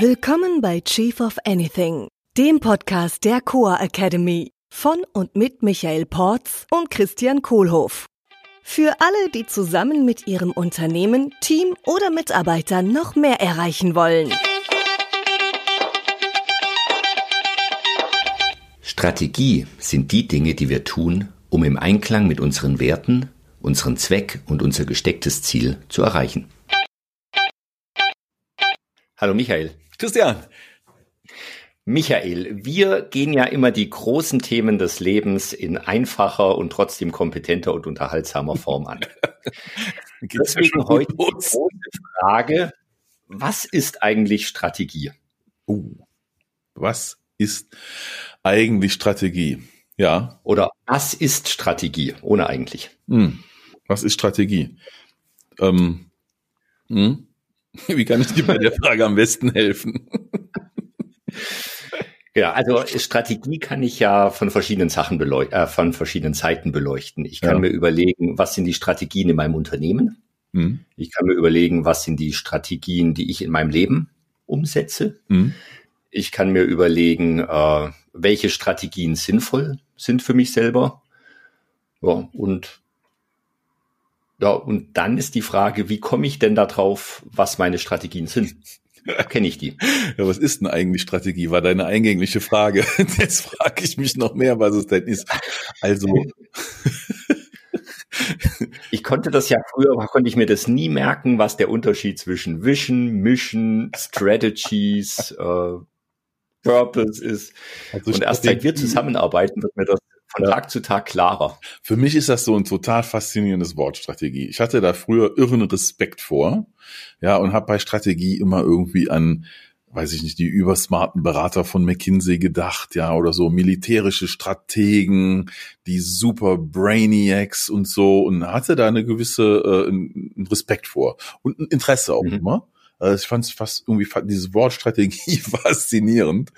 Willkommen bei Chief of Anything, dem Podcast der Coa Academy von und mit Michael Porz und Christian Kohlhoff. Für alle, die zusammen mit ihrem Unternehmen, Team oder Mitarbeitern noch mehr erreichen wollen. Strategie sind die Dinge, die wir tun, um im Einklang mit unseren Werten, unseren Zweck und unser gestecktes Ziel zu erreichen. Hallo Michael. Christian. Michael, wir gehen ja immer die großen Themen des Lebens in einfacher und trotzdem kompetenter und unterhaltsamer Form an. Deswegen ja heute die große Frage, was ist eigentlich Strategie? Uh, was ist eigentlich Strategie? Ja. Oder was ist Strategie, ohne eigentlich? Hm. Was ist Strategie? Ähm, hm? Wie kann ich dir bei der Frage am besten helfen? Ja, also Strategie kann ich ja von verschiedenen Sachen beleuchten, äh, von verschiedenen Seiten beleuchten. Ich kann ja. mir überlegen, was sind die Strategien in meinem Unternehmen? Mhm. Ich kann mir überlegen, was sind die Strategien, die ich in meinem Leben umsetze? Mhm. Ich kann mir überlegen, äh, welche Strategien sinnvoll sind für mich selber. Ja, und ja, und dann ist die Frage, wie komme ich denn darauf, was meine Strategien sind? Kenne ich die. Ja, was ist denn eigentlich Strategie? War deine eingängliche Frage. Jetzt frage ich mich noch mehr, was es denn ist. Also. Ich konnte das ja früher, konnte ich mir das nie merken, was der Unterschied zwischen Vision, Mission, Strategies, äh, Purpose ist. Also und erst seit wir zusammenarbeiten, wird mir das von ja. Tag zu Tag klarer. Für mich ist das so ein total faszinierendes Wort Strategie. Ich hatte da früher irren Respekt vor, ja, und habe bei Strategie immer irgendwie an weiß ich nicht, die übersmarten Berater von McKinsey gedacht, ja, oder so militärische Strategen, die super Brainiacs und so und hatte da eine gewisse äh, einen Respekt vor und ein Interesse auch mhm. immer. Also ich fand es fast irgendwie dieses Wort Strategie faszinierend.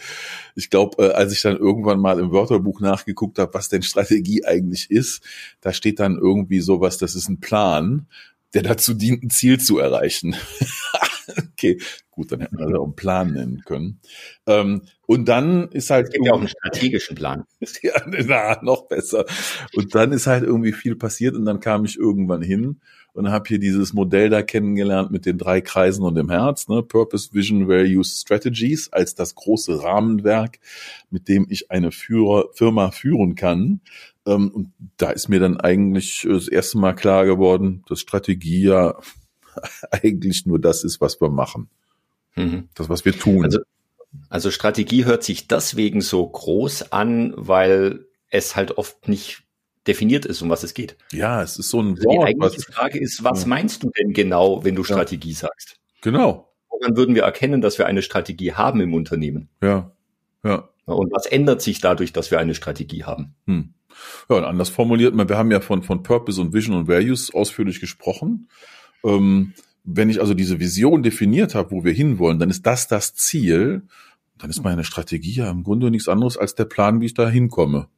Ich glaube, äh, als ich dann irgendwann mal im Wörterbuch nachgeguckt habe, was denn Strategie eigentlich ist, da steht dann irgendwie sowas, das ist ein Plan, der dazu dient, ein Ziel zu erreichen. okay, gut, dann hätten wir das auch einen Plan nennen können. Ähm, und dann ist halt. Es gibt ja auch einen strategischen Plan. ja, na, noch besser. Und dann ist halt irgendwie viel passiert und dann kam ich irgendwann hin und habe hier dieses Modell da kennengelernt mit den drei Kreisen und dem Herz, ne? Purpose, Vision, Values, Strategies als das große Rahmenwerk, mit dem ich eine Führer, Firma führen kann. Ähm, und da ist mir dann eigentlich das erste Mal klar geworden, dass Strategie ja eigentlich nur das ist, was wir machen. Mhm. Das, was wir tun. Also, also Strategie hört sich deswegen so groß an, weil es halt oft nicht definiert ist, um was es geht. Ja, es ist so ein also Wort. Die eigentliche Frage ist, was ja. meinst du denn genau, wenn du Strategie ja. sagst? Genau. Woran würden wir erkennen, dass wir eine Strategie haben im Unternehmen? Ja, ja. Und was ändert sich dadurch, dass wir eine Strategie haben? Hm. Ja, und anders formuliert, wir haben ja von, von Purpose und Vision und Values ausführlich gesprochen. Ähm, wenn ich also diese Vision definiert habe, wo wir hinwollen, dann ist das das Ziel. Dann ist meine Strategie ja im Grunde nichts anderes als der Plan, wie ich da hinkomme.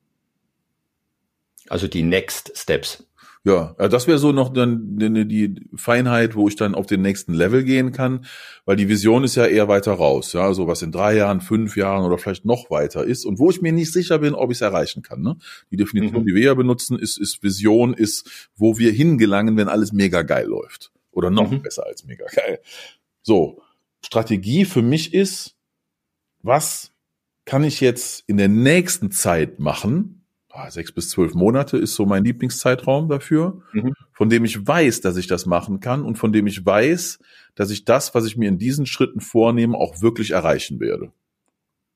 Also die Next Steps. Ja, das wäre so noch dann die Feinheit, wo ich dann auf den nächsten Level gehen kann, weil die Vision ist ja eher weiter raus, ja, so was in drei Jahren, fünf Jahren oder vielleicht noch weiter ist und wo ich mir nicht sicher bin, ob ich es erreichen kann. Ne? Die Definition, mhm. die wir ja benutzen, ist, ist Vision, ist, wo wir hingelangen, wenn alles mega geil läuft oder noch mhm. besser als mega geil. So, Strategie für mich ist, was kann ich jetzt in der nächsten Zeit machen, Ah, sechs bis zwölf Monate ist so mein Lieblingszeitraum dafür, mhm. von dem ich weiß, dass ich das machen kann und von dem ich weiß, dass ich das, was ich mir in diesen Schritten vornehme, auch wirklich erreichen werde.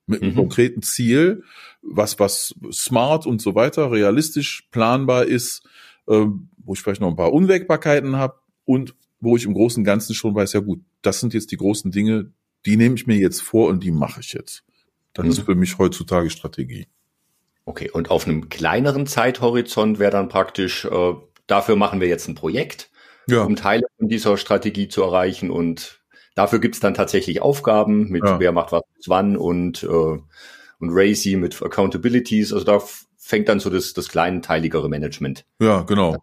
Mit einem mhm. konkreten Ziel, was, was smart und so weiter, realistisch planbar ist, äh, wo ich vielleicht noch ein paar Unwägbarkeiten habe und wo ich im Großen und Ganzen schon weiß, ja gut, das sind jetzt die großen Dinge, die nehme ich mir jetzt vor und die mache ich jetzt. Das mhm. ist für mich heutzutage Strategie. Okay, und auf einem kleineren Zeithorizont wäre dann praktisch, äh, dafür machen wir jetzt ein Projekt, ja. um Teile von dieser Strategie zu erreichen und dafür gibt's dann tatsächlich Aufgaben mit ja. wer macht was wann und, äh, und Racy mit Accountabilities. Also da fängt dann so das, das kleinteiligere Management. Ja, genau.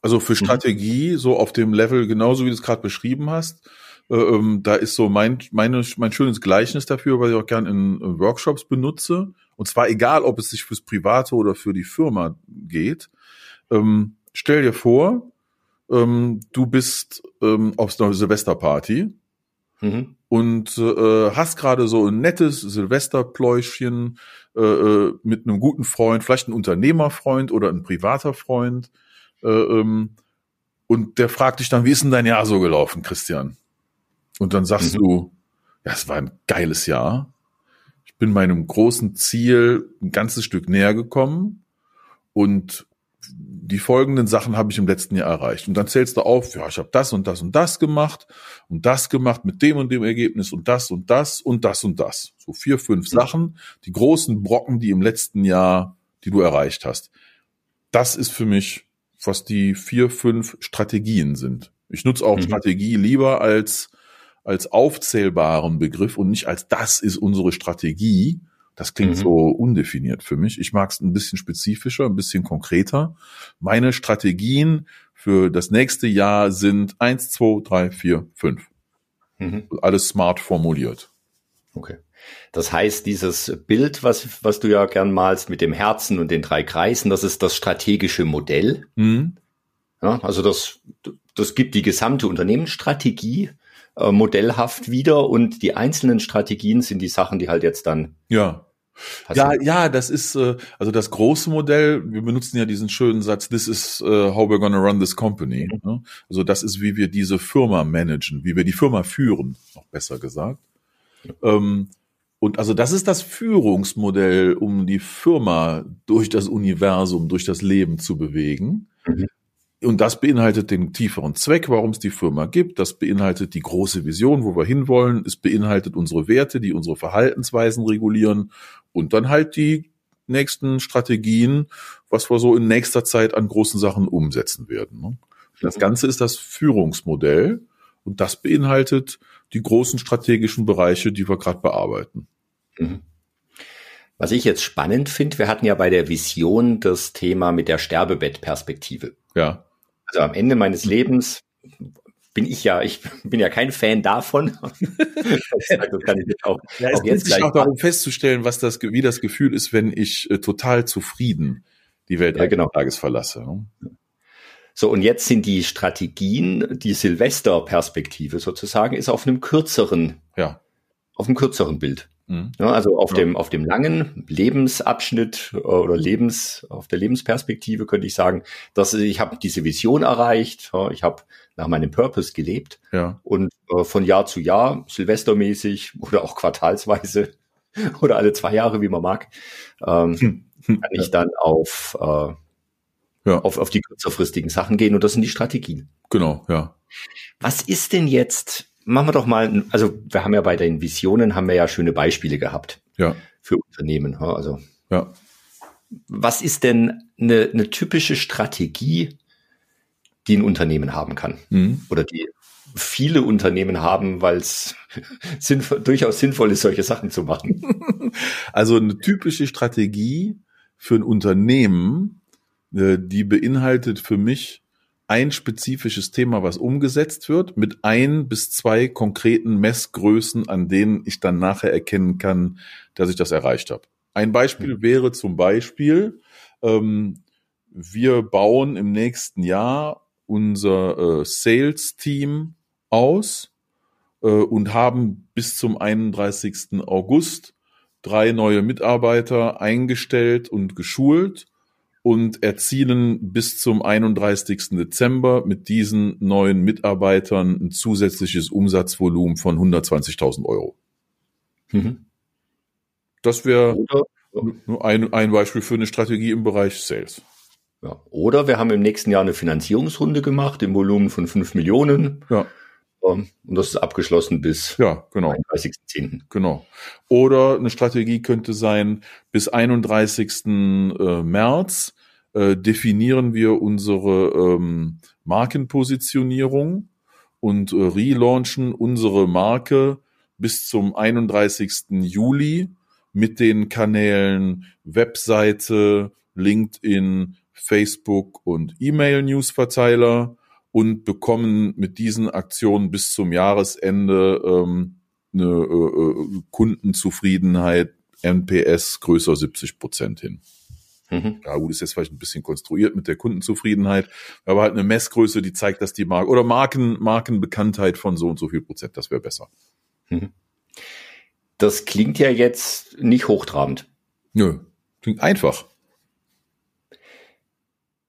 Also für mhm. Strategie, so auf dem Level, genauso wie du es gerade beschrieben hast, Äh, ähm, da ist so mein, meine, mein schönes Gleichnis dafür, was ich auch gerne in Workshops benutze. Und zwar egal, ob es sich fürs Private oder für die Firma geht. Ähm, stell dir vor, ähm, du bist ähm, auf einer Silvesterparty mhm. und äh, hast gerade so ein nettes Silvesterpläuschchen äh, äh, mit einem guten Freund, vielleicht ein Unternehmerfreund oder ein privater Freund. Äh, ähm, und der fragt dich dann, wie ist denn dein Jahr so gelaufen, Christian? Und dann sagst mhm. du, ja, es war ein geiles Jahr. Ich bin meinem großen Ziel ein ganzes Stück näher gekommen und die folgenden Sachen habe ich im letzten Jahr erreicht. Und dann zählst du auf, ja, ich habe das und das und das gemacht und das gemacht mit dem und dem Ergebnis und das und das und das und das. So vier, fünf mhm. Sachen, die großen Brocken, die im letzten Jahr, die du erreicht hast. Das ist für mich, was die vier, fünf Strategien sind. Ich nutze auch mhm. Strategie lieber als, als aufzählbaren Begriff und nicht als das ist unsere Strategie, das klingt mhm. so undefiniert für mich. Ich mag es ein bisschen spezifischer, ein bisschen konkreter. Meine Strategien für das nächste Jahr sind eins, zwei, drei, vier, fünf. Mhm. Alles smart formuliert. Okay. Das heißt, dieses Bild, was, was du ja gern malst mit dem Herzen und den drei Kreisen, das ist das strategische Modell. Mhm. Ja, also das, das gibt die gesamte Unternehmensstrategie äh, modellhaft wieder und die einzelnen Strategien sind die Sachen, die halt jetzt dann ja. Ja, ja, das ist äh, also das große Modell. Wir benutzen ja diesen schönen Satz: "This is uh, how we're gonna run this company." Mhm. Ne? Also das ist, wie wir diese Firma managen, wie wir die Firma führen, noch besser gesagt. Ähm, und also das ist das Führungsmodell, um die Firma durch das Universum, durch das Leben zu bewegen. Mhm. Und das beinhaltet den tieferen Zweck, warum es die Firma gibt. Das beinhaltet die große Vision, wo wir hinwollen. Es beinhaltet unsere Werte, die unsere Verhaltensweisen regulieren. Und dann halt die nächsten Strategien, was wir so in nächster Zeit an großen Sachen umsetzen werden. Ne? Das. Ganze ist das Führungsmodell und das beinhaltet die großen strategischen Bereiche, die wir gerade bearbeiten. Mhm. Was ich jetzt spannend finde, wir hatten ja bei der Vision das Thema mit der Sterbebettperspektive. Ja. Also am Ende meines Lebens bin ich ja, ich bin ja kein Fan davon. das kann ich auch, ja, es auch jetzt gleich auch darum festzustellen, was das, wie das Gefühl ist, wenn ich äh, total zufrieden die Welt ja, genau. Tages verlasse. Ne? So, und jetzt sind die Strategien, die Silvesterperspektive sozusagen, ist auf einem kürzeren, ja. auf einem kürzeren Bild. Mhm. Ja, also auf ja. dem, auf dem langen Lebensabschnitt äh, oder Lebens, auf der Lebensperspektive könnte ich sagen, dass ich habe diese Vision erreicht, ich habe nach meinem Purpose gelebt ja. und äh, von Jahr zu Jahr, silvestermäßig oder auch quartalsweise oder alle zwei Jahre, wie man mag, ähm, hm. hm. kann ich dann auf, äh, ja. auf, auf die kürzerfristigen Sachen gehen und das sind die Strategien. Genau, ja. Was ist denn jetzt machen wir doch mal, also wir haben ja bei den Visionen haben wir ja schöne Beispiele gehabt. Ja. Für Unternehmen. Also. Ja. Was ist denn eine, eine typische Strategie, die ein Unternehmen haben kann? Mhm. Oder die viele Unternehmen haben, weil es sinnvoll, durchaus sinnvoll ist, solche Sachen zu machen. Also eine typische Strategie für ein Unternehmen, äh, die beinhaltet für mich ein spezifisches Thema, was umgesetzt wird, mit ein bis zwei konkreten Messgrößen, an denen ich dann nachher erkennen kann, dass ich das erreicht habe. Ein Beispiel mhm. wäre zum Beispiel, ähm, wir bauen im nächsten Jahr unser äh, Sales-Team aus äh, und haben bis zum 31. August drei neue Mitarbeiter eingestellt und geschult und erzielen bis zum 31. Dezember mit diesen neuen Mitarbeitern ein zusätzliches Umsatzvolumen von 120.000 Euro. Mhm. Das wäre nur ein, ein Beispiel für eine Strategie im Bereich Sales. Ja. Oder wir haben im nächsten Jahr eine Finanzierungsrunde gemacht im Volumen von 5 Millionen. Ja. Und das ist abgeschlossen bis ja, genau. 31.10. Genau. Oder eine Strategie könnte sein, bis 31. Äh, März äh, definieren wir unsere ähm, Markenpositionierung und äh, relaunchen unsere Marke bis zum 31. Juli mit den Kanälen Webseite, LinkedIn, Facebook und E-Mail-Newsverteiler und bekommen mit diesen Aktionen bis zum Jahresende ähm, eine äh, äh Kundenzufriedenheit NPS größer 70 Prozent hin. Mhm. Ja, gut, ist jetzt vielleicht ein bisschen konstruiert mit der Kundenzufriedenheit, aber halt eine Messgröße, die zeigt, dass die Marke oder Marken, Markenbekanntheit von so und so viel Prozent, das wäre besser. Mhm. Das klingt ja jetzt nicht hochtrabend. Nö, klingt einfach.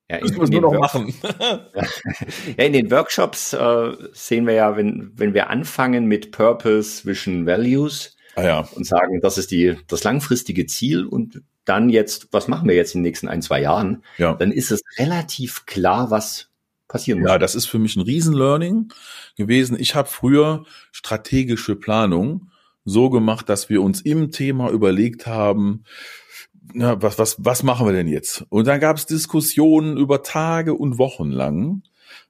Ja, in, Müssen wir nur noch machen. ja, in den Workshops äh, sehen wir ja, wenn, wenn wir anfangen mit Purpose, Vision, Values ah, ja. und sagen, das ist die, das langfristige Ziel und dann jetzt, was machen wir jetzt in den nächsten ein, zwei Jahren, ja. dann ist es relativ klar, was passieren muss. Ja, das ist für mich ein Riesenlearning gewesen. Ich habe früher strategische Planung so gemacht, dass wir uns im Thema überlegt haben, na, was, was, was machen wir denn jetzt? Und dann gab es Diskussionen über Tage und Wochen lang.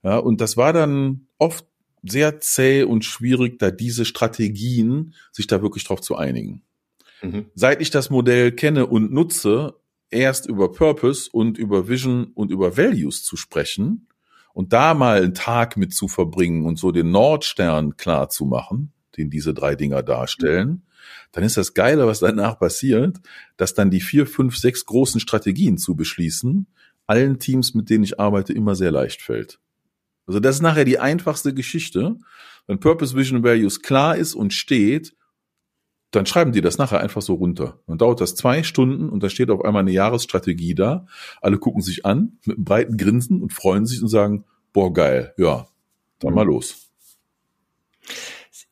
Ja, und das war dann oft sehr zäh und schwierig, da diese Strategien, sich da wirklich drauf zu einigen. Mhm. Seit ich das Modell kenne und nutze, erst über Purpose und über Vision und über Values zu sprechen und da mal einen Tag mit zu verbringen und so den Nordstern klar zu machen, den diese drei Dinger darstellen, dann ist das Geile, was danach passiert, dass dann die vier, fünf, sechs großen Strategien zu beschließen, allen Teams, mit denen ich arbeite, immer sehr leicht fällt. Also das ist nachher die einfachste Geschichte. Wenn Purpose, Vision, Values klar ist und steht, dann schreiben die das nachher einfach so runter. Dann dauert das zwei Stunden und da steht auf einmal eine Jahresstrategie da. Alle gucken sich an mit einem breiten Grinsen und freuen sich und sagen, boah, geil, ja, dann mal los.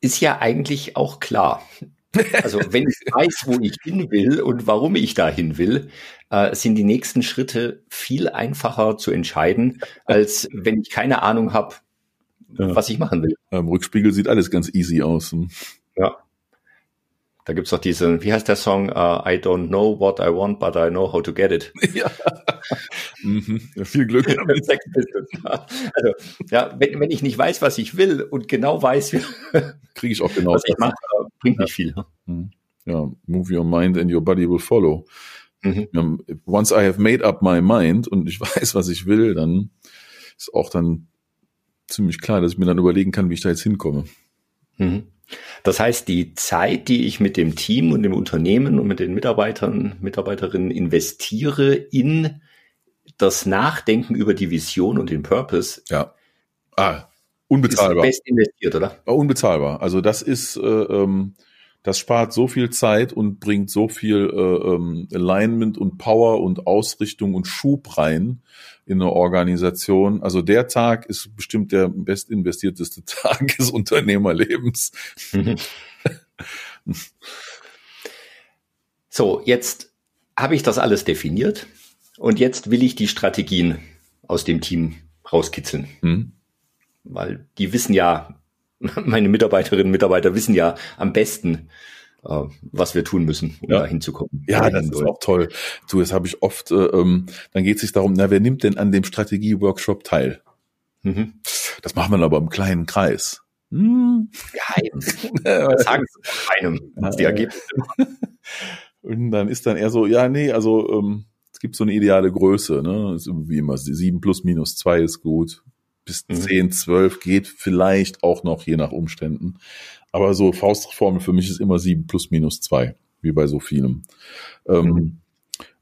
Ist ja eigentlich auch klar. Also wenn ich weiß, wo ich hin will und warum ich da hin will, äh, sind die nächsten Schritte viel einfacher zu entscheiden, als wenn ich keine Ahnung habe, ja. was ich machen will. Im Rückspiegel sieht alles ganz easy aus. Ja. Da gibt's doch diesen, wie heißt der Song? Uh, I don't know what I want, but I know how to get it. Ja. mhm. ja viel Glück. also, ja, wenn, wenn ich nicht weiß, was ich will und genau weiß, kriege ich auch genau was ich mache, bringt ja. nicht viel. Mhm. Ja, move your mind and your body will follow. Mhm. Once I have made up my mind und ich weiß, was ich will, dann ist auch dann ziemlich klar, dass ich mir dann überlegen kann, wie ich da jetzt hinkomme. Mhm. Das heißt, die Zeit, die ich mit dem Team und dem Unternehmen und mit den Mitarbeitern, Mitarbeiterinnen investiere in das Nachdenken über die Vision und den Purpose. Ja. Ah, unbezahlbar. Ist best investiert, oder? Unbezahlbar. Also das ist, äh, ähm, das spart so viel Zeit und bringt so viel äh, ähm, Alignment und Power und Ausrichtung und Schub rein in eine Organisation. Also der Tag ist bestimmt der best investierteste Tag des Unternehmerlebens. So, jetzt habe ich das alles definiert und jetzt will ich die Strategien aus dem Team rauskitzeln. Mhm. Weil die wissen ja, meine Mitarbeiterinnen und Mitarbeiter wissen ja am besten, äh, was wir tun müssen, um ja. da hinzukommen. Ja, das ist auch toll. Du, das habe ich oft, äh, ähm, dann geht es sich darum, na, wer nimmt denn an dem Strategie-Workshop teil? Mhm. Das macht man aber im kleinen Kreis. Hm. Geheim. Sagen Sie keinem, was die Ergebnisse Und dann ist dann eher so, ja, nee, also ähm, es gibt so eine ideale Größe, ne? Ist wie immer, sieben plus minus zwei ist gut. Bis mhm. zehn, zwölf geht vielleicht auch noch, je nach Umständen. Aber so Faustformel für mich ist immer sieben plus minus zwei, wie bei so vielem. Ähm, mhm.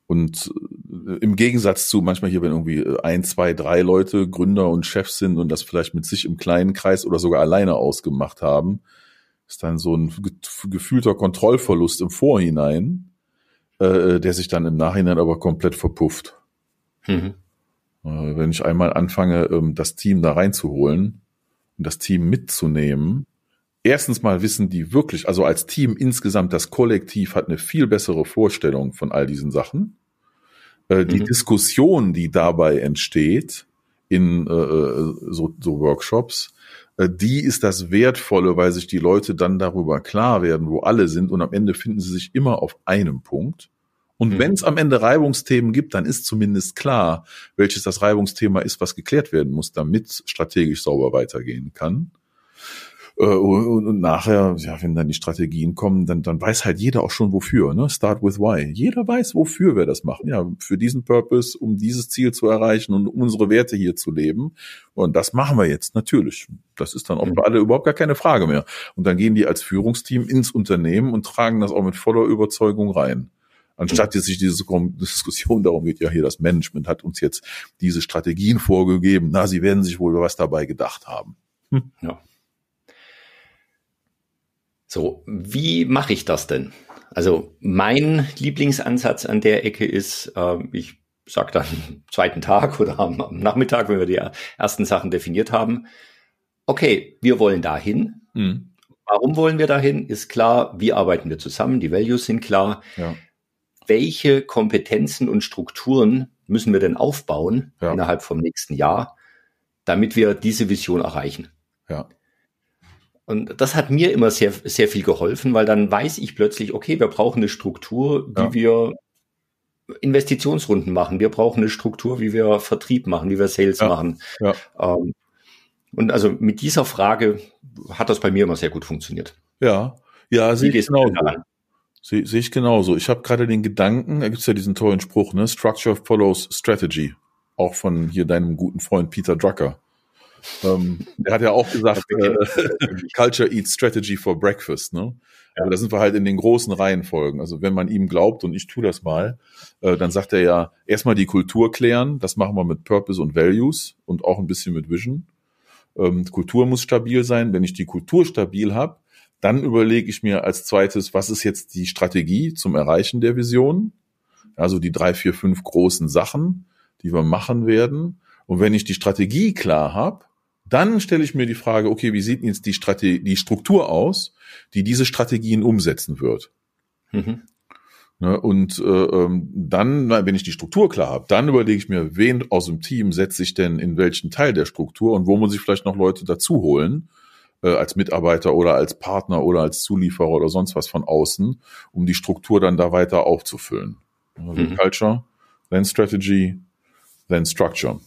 Und äh, im Gegensatz zu manchmal hier, wenn irgendwie ein, zwei, drei Leute Gründer und Chefs sind und das vielleicht mit sich im kleinen Kreis oder sogar alleine ausgemacht haben, ist dann so ein gefühlter Kontrollverlust im Vorhinein, äh, der sich dann im Nachhinein aber komplett verpufft. Mhm. Äh, wenn ich einmal anfange, ähm, das Team da reinzuholen und das Team mitzunehmen, erstens mal wissen die wirklich, also als Team insgesamt, das Kollektiv hat eine viel bessere Vorstellung von all diesen Sachen. Äh, die mhm. Diskussion, die dabei entsteht in äh, so, so Workshops, die ist das Wertvolle, weil sich die Leute dann darüber klar werden, wo alle sind und am Ende finden sie sich immer auf einem Punkt. Und mhm. wenn es am Ende Reibungsthemen gibt, dann ist zumindest klar, welches das Reibungsthema ist, was geklärt werden muss, damit strategisch sauber weitergehen kann. Äh, und, und, nachher, ja, wenn dann die Strategien kommen, dann, dann weiß halt jeder auch schon wofür. Ne? Start with why. Jeder weiß, wofür wir das machen. Ja, für diesen Purpose, um dieses Ziel zu erreichen und unsere Werte hier zu leben. Und das machen wir jetzt natürlich. Das ist dann auch für alle überhaupt gar keine Frage mehr. Und dann gehen die als Führungsteam ins Unternehmen und tragen das auch mit voller Überzeugung rein. Anstatt jetzt sich diese Diskussion darum geht, ja hier das Management hat uns jetzt diese Strategien vorgegeben, na, sie werden sich wohl was dabei gedacht haben. Hm. Ja. So, wie mache ich das denn? Also mein Lieblingsansatz an der Ecke ist, äh, ich sage dann am zweiten Tag oder am, am, Nachmittag, wenn wir die ersten Sachen definiert haben, okay, wir wollen dahin. Mhm. Warum wollen wir dahin? Ist klar, wie arbeiten wir zusammen? Die Values sind klar. Ja. Welche Kompetenzen und Strukturen müssen wir denn aufbauen ja. innerhalb vom nächsten Jahr, damit wir diese Vision erreichen? Ja. Und das hat mir immer sehr, sehr viel geholfen, weil dann weiß ich plötzlich, okay, wir brauchen eine Struktur, wie ja. wir Investitionsrunden machen. Wir brauchen eine Struktur, wie wir Vertrieb machen, wie wir Sales ja. machen. Ja. Ähm, und also mit dieser Frage hat das bei mir immer sehr gut funktioniert. Ja, ja, sehe ich genauso. Sehe seh ich genauso. Ich habe gerade den Gedanken, da gibt's ja diesen tollen Spruch, ne? Structure follows strategy. Auch von hier deinem guten Freund Peter Drucker. Ähm, der hat ja auch gesagt, äh, Culture eats strategy for breakfast. Ne? Ja. Aber da sind wir halt in den großen Reihenfolgen. Also wenn man ihm glaubt, und ich tue das mal, äh, dann sagt er ja, erstmal die Kultur klären, das machen wir mit Purpose und Values und auch ein bisschen mit Vision. Ähm, Kultur muss stabil sein. Wenn ich die Kultur stabil habe, dann überlege ich mir als zweites, was ist jetzt die Strategie zum Erreichen der Vision? Also die drei, vier, fünf großen Sachen, die wir machen werden. Und wenn ich die Strategie klar habe, dann stelle ich mir die Frage, okay, wie sieht jetzt die, Strategie, die Struktur aus, die diese Strategien umsetzen wird? Mhm. Ne, und äh, ähm, dann, wenn ich die Struktur klar habe, dann überlege ich mir, wen aus dem Team setze ich denn in welchen Teil der Struktur und wo muss ich vielleicht noch Leute dazu holen, äh, als Mitarbeiter oder als Partner oder als Zulieferer oder sonst was von außen, um die Struktur dann da weiter aufzufüllen. Also mhm. Culture, then Strategy, then Structure.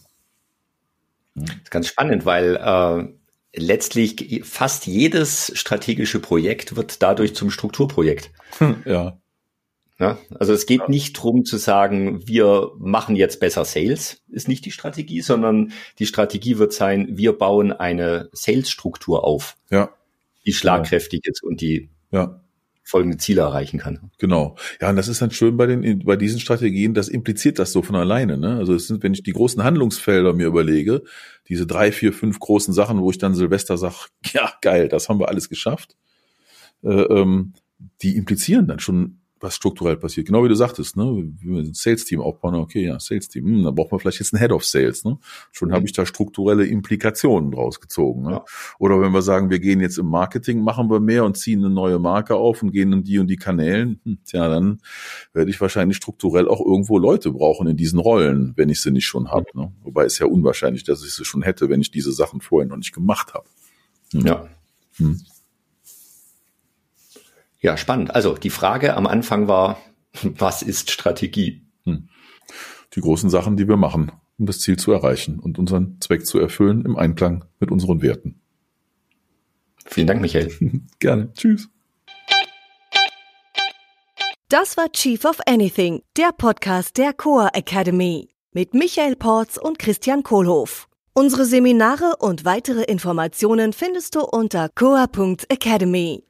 Das ist ganz spannend, weil äh, letztlich fast jedes strategische Projekt wird dadurch zum Strukturprojekt. Ja. Ja also es geht ja. nicht drum zu sagen, wir machen jetzt besser Sales, ist nicht die Strategie, sondern die Strategie wird sein, wir bauen eine Sales-Struktur auf, ja. die schlagkräftig ja. ist und die ja folgende Ziele erreichen kann. Genau. Ja, und das ist dann schön bei den, bei diesen Strategien, das impliziert das so von alleine, ne? Also es sind, wenn ich die großen Handlungsfelder mir überlege, diese drei, vier, fünf großen Sachen, wo ich dann Silvester sage, ja, geil, das haben wir alles geschafft, äh, ähm, die implizieren dann schon was strukturell passiert. Genau wie du sagtest, ne? Wenn wir ein Sales-Team aufbauen, okay, ja, Sales-Team, hm, dann braucht man vielleicht jetzt einen Head of Sales, ne? Schon mhm. habe ich da strukturelle Implikationen draus gezogen. Ne? Ja. Oder wenn wir sagen, wir gehen jetzt im Marketing, machen wir mehr und ziehen eine neue Marke auf und gehen in die und die Kanälen, hm, tja, dann werde ich wahrscheinlich strukturell auch irgendwo Leute brauchen in diesen Rollen, wenn ich sie nicht schon habe. Ne? Wobei es ja unwahrscheinlich, dass ich sie schon hätte, wenn ich diese Sachen vorher noch nicht gemacht habe. Hm. Ja. Hm. Ja, spannend. Also die Frage am Anfang war, was ist Strategie? Hm. Die großen Sachen, die wir machen, um das Ziel zu erreichen und unseren Zweck zu erfüllen im Einklang mit unseren Werten. Vielen Dank, Michael. Gerne. Tschüss. Das war Chief of Anything, der Podcast der Coa Academy mit Michael Porz und Christian Kohlhoff. Unsere Seminare und weitere Informationen findest du unter coa.academy.